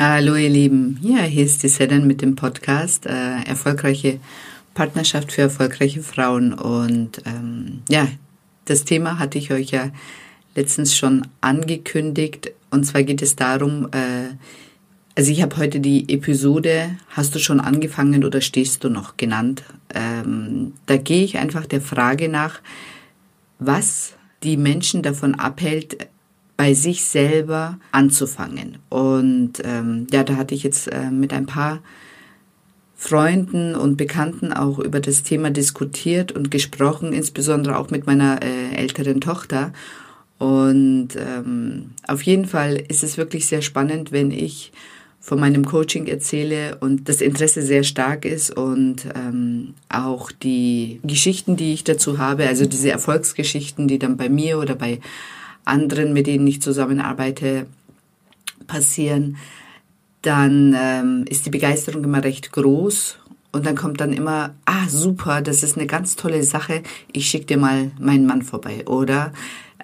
Hallo ihr Lieben, ja, hier ist die Sedan mit dem Podcast äh, Erfolgreiche Partnerschaft für erfolgreiche Frauen. Und ähm, ja, das Thema hatte ich euch ja letztens schon angekündigt. Und zwar geht es darum, äh, also ich habe heute die Episode Hast du schon angefangen oder stehst du noch genannt. Ähm, da gehe ich einfach der Frage nach, was die Menschen davon abhält, bei sich selber anzufangen. Und ähm, ja, da hatte ich jetzt äh, mit ein paar Freunden und Bekannten auch über das Thema diskutiert und gesprochen, insbesondere auch mit meiner äh, älteren Tochter. Und ähm, auf jeden Fall ist es wirklich sehr spannend, wenn ich von meinem Coaching erzähle und das Interesse sehr stark ist und ähm, auch die Geschichten, die ich dazu habe, also diese Erfolgsgeschichten, die dann bei mir oder bei anderen, mit denen ich zusammenarbeite, passieren, dann ähm, ist die Begeisterung immer recht groß und dann kommt dann immer, ah super, das ist eine ganz tolle Sache, ich schicke dir mal meinen Mann vorbei oder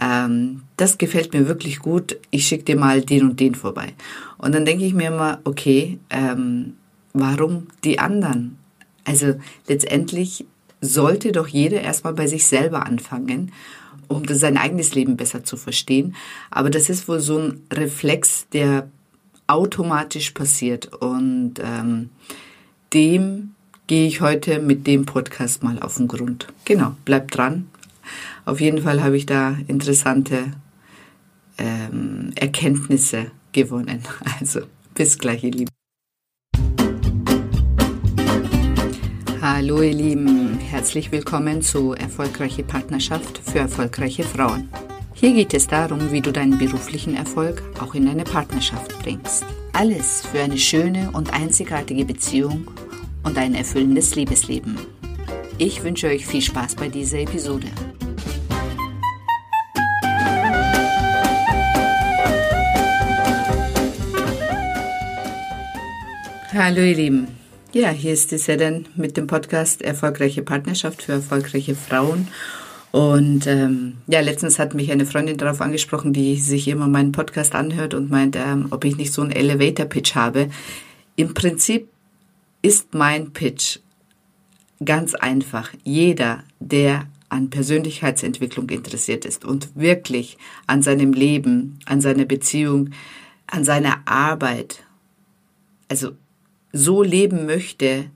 ähm, das gefällt mir wirklich gut, ich schicke dir mal den und den vorbei. Und dann denke ich mir immer, okay, ähm, warum die anderen? Also letztendlich sollte doch jeder erstmal bei sich selber anfangen, um sein eigenes Leben besser zu verstehen. Aber das ist wohl so ein Reflex, der automatisch passiert. Und ähm, dem gehe ich heute mit dem Podcast mal auf den Grund. Genau, bleibt dran. Auf jeden Fall habe ich da interessante ähm, Erkenntnisse gewonnen. Also bis gleich, ihr Lieben. Hallo ihr Lieben, herzlich willkommen zu Erfolgreiche Partnerschaft für erfolgreiche Frauen. Hier geht es darum, wie du deinen beruflichen Erfolg auch in deine Partnerschaft bringst. Alles für eine schöne und einzigartige Beziehung und ein erfüllendes Liebesleben. Ich wünsche euch viel Spaß bei dieser Episode. Hallo ihr Lieben. Ja, hier ist die Sedan mit dem Podcast Erfolgreiche Partnerschaft für erfolgreiche Frauen. Und ähm, ja, letztens hat mich eine Freundin darauf angesprochen, die sich immer meinen Podcast anhört und meint, ähm, ob ich nicht so einen Elevator-Pitch habe. Im Prinzip ist mein Pitch ganz einfach. Jeder, der an Persönlichkeitsentwicklung interessiert ist und wirklich an seinem Leben, an seiner Beziehung, an seiner Arbeit, also so leben möchte,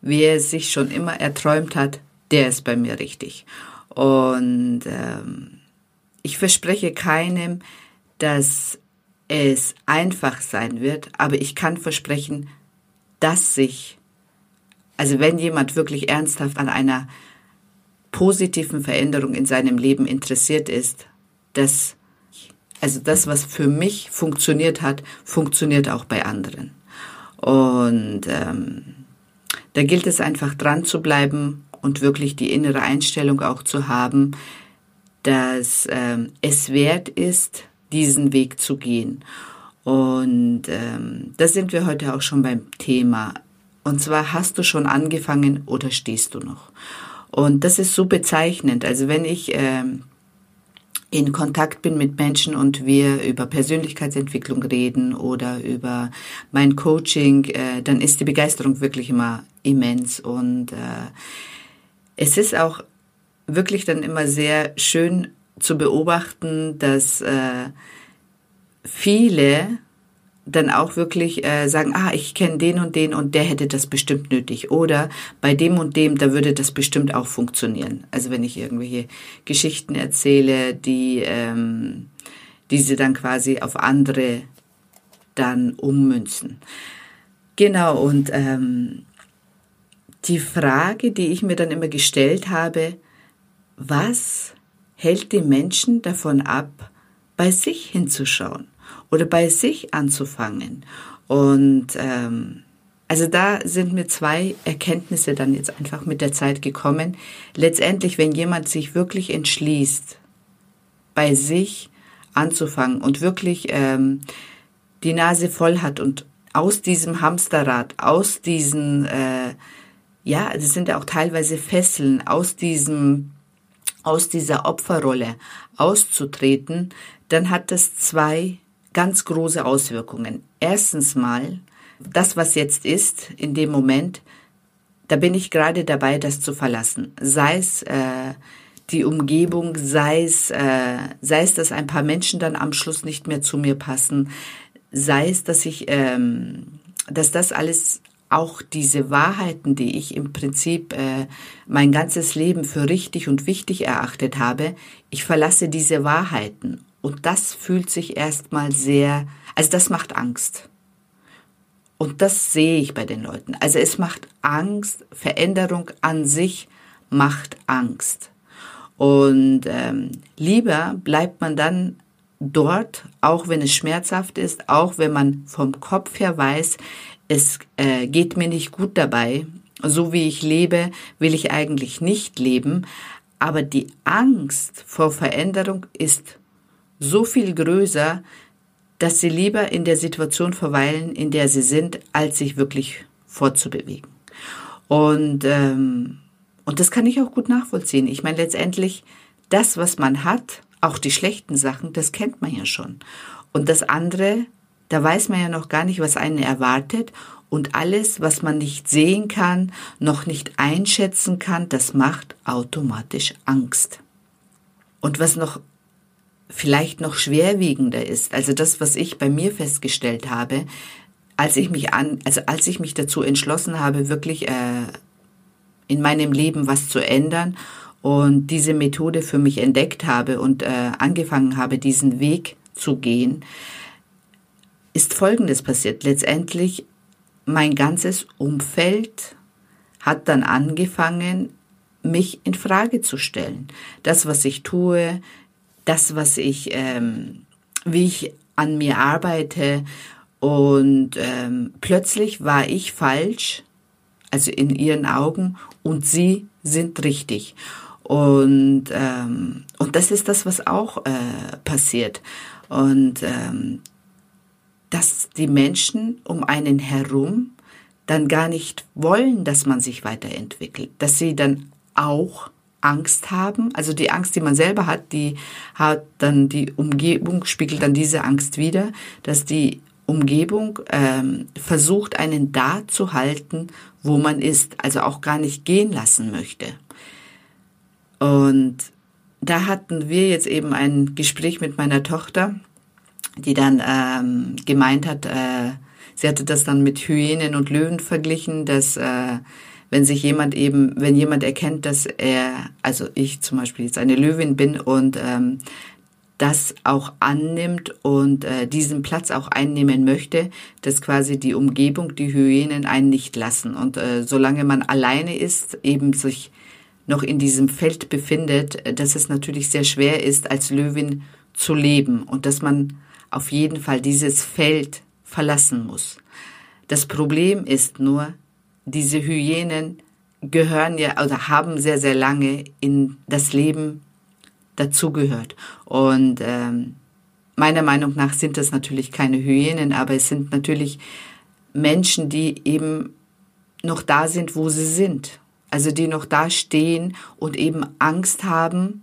wie er sich schon immer erträumt hat, der ist bei mir richtig. Und ähm, ich verspreche keinem, dass es einfach sein wird, aber ich kann versprechen, dass sich, also wenn jemand wirklich ernsthaft an einer positiven Veränderung in seinem Leben interessiert ist, dass, also das, was für mich funktioniert hat, funktioniert auch bei anderen. Und ähm, da gilt es einfach dran zu bleiben und wirklich die innere Einstellung auch zu haben, dass ähm, es wert ist, diesen Weg zu gehen. Und ähm, da sind wir heute auch schon beim Thema. Und zwar hast du schon angefangen oder stehst du noch? Und das ist so bezeichnend. Also wenn ich ähm, in Kontakt bin mit Menschen und wir über Persönlichkeitsentwicklung reden oder über mein Coaching, äh, dann ist die Begeisterung wirklich immer immens. Und äh, es ist auch wirklich dann immer sehr schön zu beobachten, dass äh, viele dann auch wirklich äh, sagen, ah, ich kenne den und den und der hätte das bestimmt nötig. Oder bei dem und dem, da würde das bestimmt auch funktionieren. Also wenn ich irgendwelche Geschichten erzähle, die, ähm, die sie dann quasi auf andere dann ummünzen. Genau, und ähm, die Frage, die ich mir dann immer gestellt habe, was hält die Menschen davon ab, bei sich hinzuschauen? Oder bei sich anzufangen. Und ähm, also da sind mir zwei Erkenntnisse dann jetzt einfach mit der Zeit gekommen. Letztendlich, wenn jemand sich wirklich entschließt, bei sich anzufangen und wirklich ähm, die Nase voll hat und aus diesem Hamsterrad, aus diesen, äh, ja, das sind ja auch teilweise Fesseln, aus diesem, aus dieser Opferrolle auszutreten, dann hat das zwei ganz große Auswirkungen. erstens mal, das, was jetzt ist, in dem Moment, da bin ich gerade dabei, das zu verlassen. Sei es äh, die Umgebung, sei es, äh, sei es, dass ein paar Menschen dann am Schluss nicht mehr zu mir passen, sei es, dass ich, ähm, dass das alles auch diese Wahrheiten, die ich im Prinzip äh, mein ganzes Leben für richtig und wichtig erachtet habe, ich verlasse diese Wahrheiten. Und das fühlt sich erstmal sehr, also das macht Angst. Und das sehe ich bei den Leuten. Also es macht Angst, Veränderung an sich macht Angst. Und ähm, lieber bleibt man dann dort, auch wenn es schmerzhaft ist, auch wenn man vom Kopf her weiß, es äh, geht mir nicht gut dabei, so wie ich lebe, will ich eigentlich nicht leben, aber die Angst vor Veränderung ist so viel größer, dass sie lieber in der Situation verweilen, in der sie sind, als sich wirklich fortzubewegen. Und ähm, und das kann ich auch gut nachvollziehen. Ich meine, letztendlich, das, was man hat, auch die schlechten Sachen, das kennt man ja schon. Und das andere, da weiß man ja noch gar nicht, was einen erwartet. Und alles, was man nicht sehen kann, noch nicht einschätzen kann, das macht automatisch Angst. Und was noch vielleicht noch schwerwiegender ist, also das, was ich bei mir festgestellt habe, als ich mich an, also als ich mich dazu entschlossen habe, wirklich äh, in meinem Leben was zu ändern und diese Methode für mich entdeckt habe und äh, angefangen habe, diesen Weg zu gehen, ist Folgendes passiert. Letztendlich, mein ganzes Umfeld hat dann angefangen, mich in Frage zu stellen. Das, was ich tue, das, was ich, ähm, wie ich an mir arbeite. Und ähm, plötzlich war ich falsch, also in ihren Augen, und sie sind richtig. Und, ähm, und das ist das, was auch äh, passiert. Und ähm, dass die Menschen um einen herum dann gar nicht wollen, dass man sich weiterentwickelt, dass sie dann auch Angst haben, also die Angst, die man selber hat, die hat dann die Umgebung spiegelt dann diese Angst wieder, dass die Umgebung ähm, versucht, einen da zu halten, wo man ist, also auch gar nicht gehen lassen möchte. Und da hatten wir jetzt eben ein Gespräch mit meiner Tochter, die dann ähm, gemeint hat, äh, sie hatte das dann mit Hyänen und Löwen verglichen, dass äh, wenn sich jemand eben, wenn jemand erkennt, dass er, also ich zum Beispiel jetzt eine Löwin bin und ähm, das auch annimmt und äh, diesen Platz auch einnehmen möchte, dass quasi die Umgebung, die Hyänen einen nicht lassen. Und äh, solange man alleine ist, eben sich noch in diesem Feld befindet, äh, dass es natürlich sehr schwer ist, als Löwin zu leben und dass man auf jeden Fall dieses Feld verlassen muss. Das Problem ist nur, diese Hyänen gehören ja oder haben sehr, sehr lange in das Leben dazugehört. Und ähm, meiner Meinung nach sind das natürlich keine Hyänen, aber es sind natürlich Menschen, die eben noch da sind, wo sie sind. Also die noch da stehen und eben Angst haben,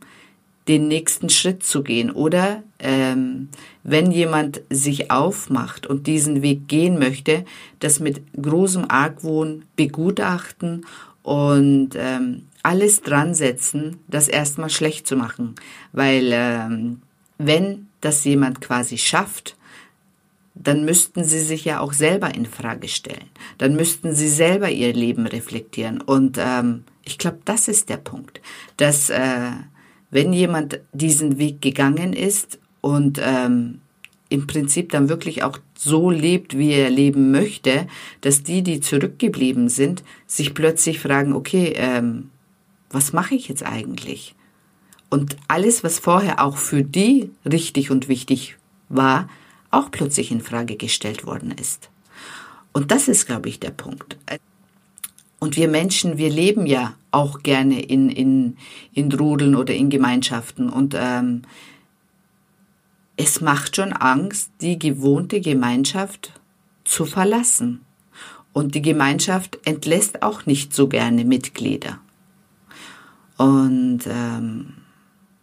den nächsten Schritt zu gehen. Oder ähm, wenn jemand sich aufmacht und diesen Weg gehen möchte, das mit großem Argwohn begutachten und ähm, alles dran setzen, das erstmal schlecht zu machen. Weil ähm, wenn das jemand quasi schafft, dann müssten sie sich ja auch selber in Frage stellen. Dann müssten sie selber ihr Leben reflektieren. Und ähm, ich glaube, das ist der Punkt, dass äh, wenn jemand diesen Weg gegangen ist und ähm, im Prinzip dann wirklich auch so lebt, wie er leben möchte, dass die, die zurückgeblieben sind, sich plötzlich fragen, okay, ähm, was mache ich jetzt eigentlich? Und alles, was vorher auch für die richtig und wichtig war, auch plötzlich in Frage gestellt worden ist. Und das ist, glaube ich, der Punkt. Und wir Menschen, wir leben ja auch gerne in, in, in Rudeln oder in Gemeinschaften. Und ähm, es macht schon Angst, die gewohnte Gemeinschaft zu verlassen. Und die Gemeinschaft entlässt auch nicht so gerne Mitglieder. Und ähm,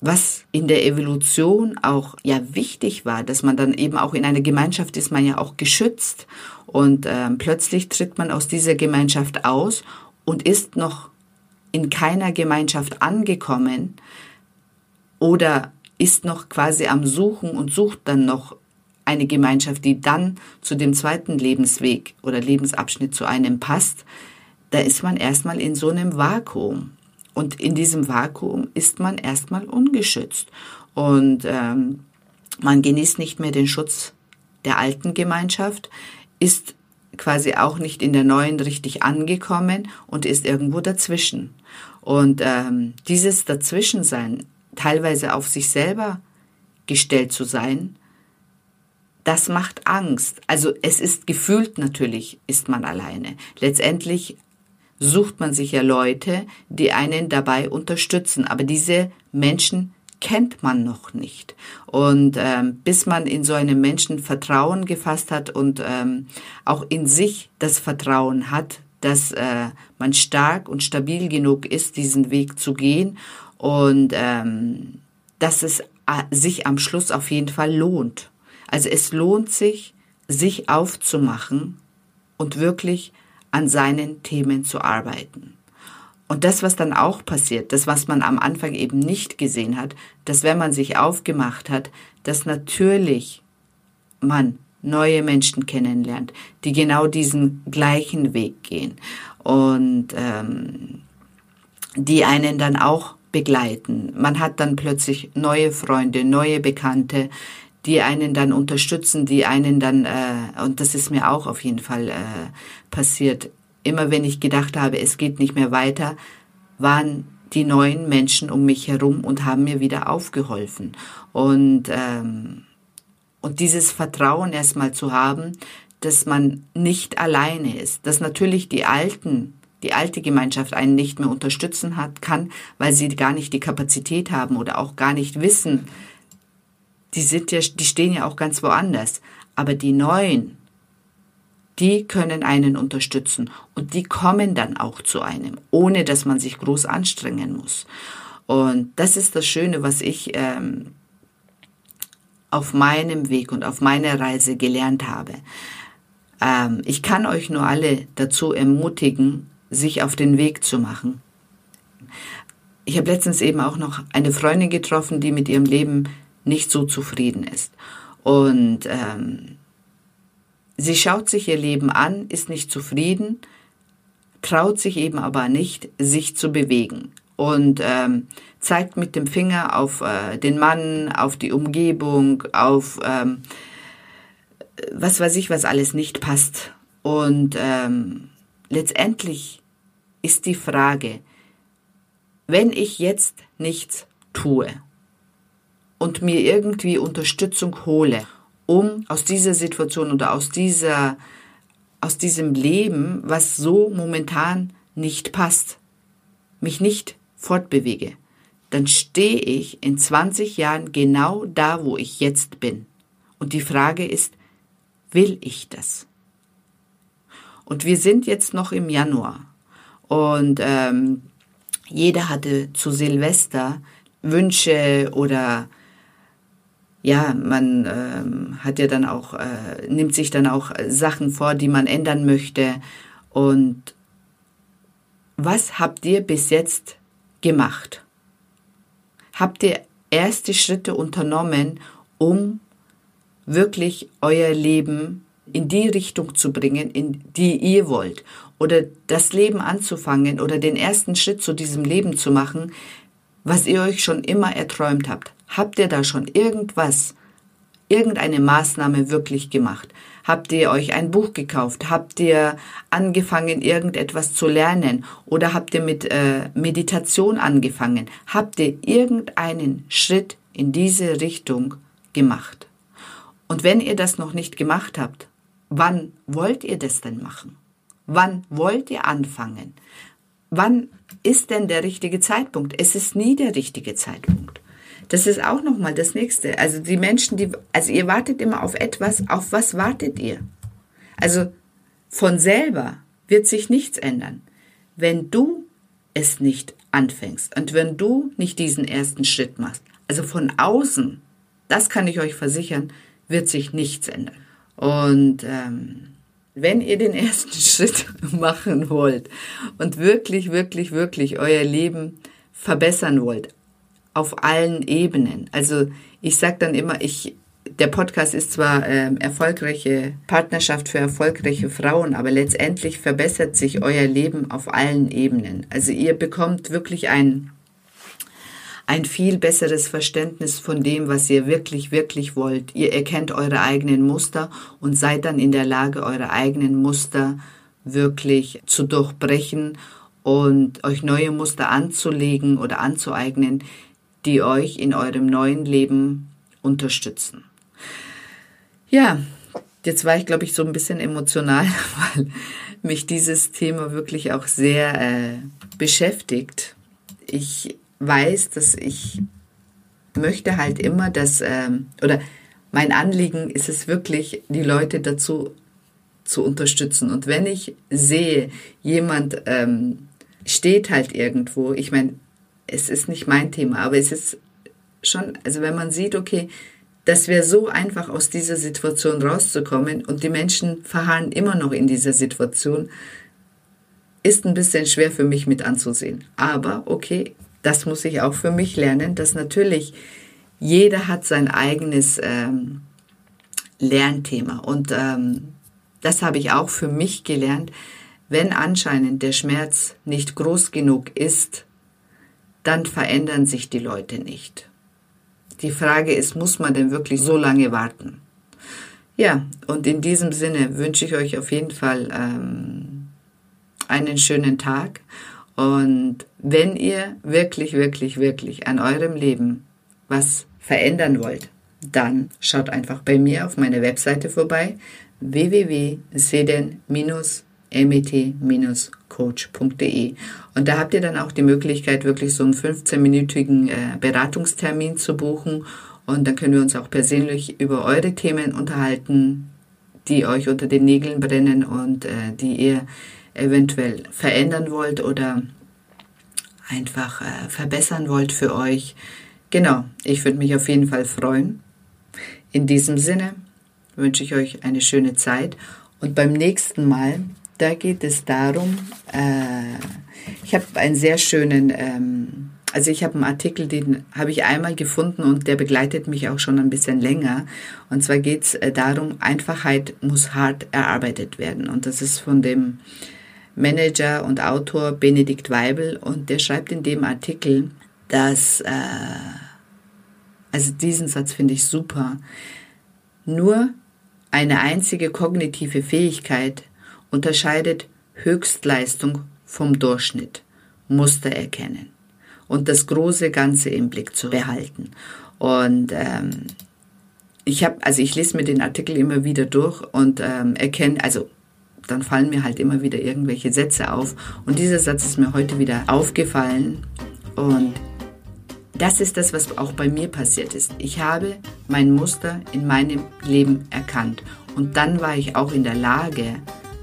was in der Evolution auch ja wichtig war, dass man dann eben auch in einer Gemeinschaft ist man ja auch geschützt und äh, plötzlich tritt man aus dieser Gemeinschaft aus und ist noch in keiner Gemeinschaft angekommen oder ist noch quasi am Suchen und sucht dann noch eine Gemeinschaft, die dann zu dem zweiten Lebensweg oder Lebensabschnitt zu einem passt, da ist man erstmal in so einem Vakuum. Und in diesem Vakuum ist man erstmal ungeschützt. Und ähm, man genießt nicht mehr den Schutz der alten Gemeinschaft, ist quasi auch nicht in der neuen richtig angekommen und ist irgendwo dazwischen. Und ähm, dieses Dazwischensein, teilweise auf sich selber gestellt zu sein, das macht Angst. Also es ist gefühlt natürlich, ist man alleine. Letztendlich sucht man sich ja Leute, die einen dabei unterstützen. Aber diese Menschen kennt man noch nicht. Und ähm, bis man in so einem Menschen Vertrauen gefasst hat und ähm, auch in sich das Vertrauen hat, dass äh, man stark und stabil genug ist, diesen Weg zu gehen und ähm, dass es äh, sich am Schluss auf jeden Fall lohnt. Also es lohnt sich, sich aufzumachen und wirklich an seinen Themen zu arbeiten. Und das, was dann auch passiert, das, was man am Anfang eben nicht gesehen hat, dass wenn man sich aufgemacht hat, dass natürlich man neue Menschen kennenlernt, die genau diesen gleichen Weg gehen und ähm, die einen dann auch begleiten. Man hat dann plötzlich neue Freunde, neue Bekannte, die einen dann unterstützen, die einen dann, äh, und das ist mir auch auf jeden Fall äh, passiert, immer wenn ich gedacht habe, es geht nicht mehr weiter, waren die neuen Menschen um mich herum und haben mir wieder aufgeholfen. Und, ähm, und dieses Vertrauen erstmal zu haben, dass man nicht alleine ist, dass natürlich die Alten, die alte Gemeinschaft einen nicht mehr unterstützen hat, kann, weil sie gar nicht die Kapazität haben oder auch gar nicht wissen, die sind ja, die stehen ja auch ganz woanders. Aber die Neuen, die können einen unterstützen und die kommen dann auch zu einem, ohne dass man sich groß anstrengen muss. Und das ist das Schöne, was ich ähm, auf meinem Weg und auf meiner Reise gelernt habe. Ähm, ich kann euch nur alle dazu ermutigen, sich auf den Weg zu machen. Ich habe letztens eben auch noch eine Freundin getroffen, die mit ihrem Leben nicht so zufrieden ist. Und ähm, sie schaut sich ihr Leben an, ist nicht zufrieden, traut sich eben aber nicht, sich zu bewegen und ähm, zeigt mit dem Finger auf äh, den Mann, auf die Umgebung, auf ähm, was weiß ich, was alles nicht passt. Und ähm, letztendlich ist die Frage, wenn ich jetzt nichts tue, und mir irgendwie Unterstützung hole, um aus dieser Situation oder aus dieser, aus diesem Leben, was so momentan nicht passt, mich nicht fortbewege, dann stehe ich in 20 Jahren genau da, wo ich jetzt bin. Und die Frage ist, will ich das? Und wir sind jetzt noch im Januar. Und ähm, jeder hatte zu Silvester Wünsche oder ja, man ähm, hat ja dann auch, äh, nimmt sich dann auch Sachen vor, die man ändern möchte. Und was habt ihr bis jetzt gemacht? Habt ihr erste Schritte unternommen, um wirklich euer Leben in die Richtung zu bringen, in die ihr wollt? Oder das Leben anzufangen oder den ersten Schritt zu diesem Leben zu machen, was ihr euch schon immer erträumt habt? Habt ihr da schon irgendwas, irgendeine Maßnahme wirklich gemacht? Habt ihr euch ein Buch gekauft? Habt ihr angefangen, irgendetwas zu lernen? Oder habt ihr mit äh, Meditation angefangen? Habt ihr irgendeinen Schritt in diese Richtung gemacht? Und wenn ihr das noch nicht gemacht habt, wann wollt ihr das denn machen? Wann wollt ihr anfangen? Wann ist denn der richtige Zeitpunkt? Es ist nie der richtige Zeitpunkt. Das ist auch nochmal das nächste. Also die Menschen, die, also ihr wartet immer auf etwas. Auf was wartet ihr? Also von selber wird sich nichts ändern. Wenn du es nicht anfängst und wenn du nicht diesen ersten Schritt machst, also von außen, das kann ich euch versichern, wird sich nichts ändern. Und ähm, wenn ihr den ersten Schritt machen wollt und wirklich, wirklich, wirklich euer Leben verbessern wollt, auf allen Ebenen. Also ich sage dann immer, ich, der Podcast ist zwar ähm, erfolgreiche Partnerschaft für erfolgreiche Frauen, aber letztendlich verbessert sich euer Leben auf allen Ebenen. Also ihr bekommt wirklich ein ein viel besseres Verständnis von dem, was ihr wirklich, wirklich wollt. Ihr erkennt eure eigenen Muster und seid dann in der Lage, eure eigenen Muster wirklich zu durchbrechen und euch neue Muster anzulegen oder anzueignen, die euch in eurem neuen Leben unterstützen. Ja, jetzt war ich, glaube ich, so ein bisschen emotional, weil mich dieses Thema wirklich auch sehr äh, beschäftigt. Ich weiß, dass ich möchte halt immer, dass, ähm, oder mein Anliegen ist es wirklich, die Leute dazu zu unterstützen. Und wenn ich sehe, jemand ähm, steht halt irgendwo, ich meine, es ist nicht mein Thema, aber es ist schon, also wenn man sieht, okay, das wäre so einfach aus dieser Situation rauszukommen und die Menschen verharren immer noch in dieser Situation, ist ein bisschen schwer für mich mit anzusehen. Aber okay, das muss ich auch für mich lernen, dass natürlich jeder hat sein eigenes ähm, Lernthema. Und ähm, das habe ich auch für mich gelernt. Wenn anscheinend der Schmerz nicht groß genug ist, dann verändern sich die Leute nicht. Die Frage ist, muss man denn wirklich so lange warten? Ja, und in diesem Sinne wünsche ich euch auf jeden Fall ähm, einen schönen Tag und wenn ihr wirklich, wirklich, wirklich an eurem Leben was verändern wollt, dann schaut einfach bei mir auf meiner Webseite vorbei www.seden-met-coach.de und da habt ihr dann auch die Möglichkeit, wirklich so einen 15-minütigen äh, Beratungstermin zu buchen und dann können wir uns auch persönlich über eure Themen unterhalten, die euch unter den Nägeln brennen und äh, die ihr eventuell verändern wollt oder einfach äh, verbessern wollt für euch. Genau, ich würde mich auf jeden Fall freuen. In diesem Sinne wünsche ich euch eine schöne Zeit und beim nächsten Mal, da geht es darum, äh, ich habe einen sehr schönen, ähm, also ich habe einen Artikel, den habe ich einmal gefunden und der begleitet mich auch schon ein bisschen länger. Und zwar geht es äh, darum, Einfachheit muss hart erarbeitet werden. Und das ist von dem Manager und Autor Benedikt Weibel und der schreibt in dem Artikel, dass, äh, also diesen Satz finde ich super, nur eine einzige kognitive Fähigkeit unterscheidet Höchstleistung vom Durchschnitt, Muster erkennen und das große Ganze im Blick zu behalten. Und ähm, ich habe, also ich lese mir den Artikel immer wieder durch und ähm, erkenne, also dann fallen mir halt immer wieder irgendwelche Sätze auf. Und dieser Satz ist mir heute wieder aufgefallen. Und das ist das, was auch bei mir passiert ist. Ich habe mein Muster in meinem Leben erkannt. Und dann war ich auch in der Lage,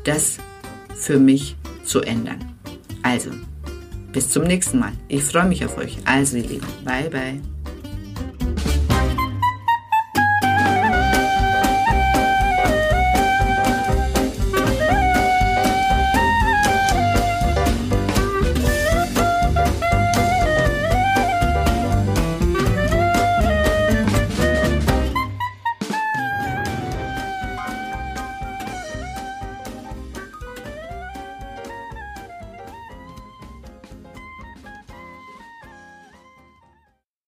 das für mich zu ändern. Also, bis zum nächsten Mal. Ich freue mich auf euch. Also, ihr Lieben, bye bye.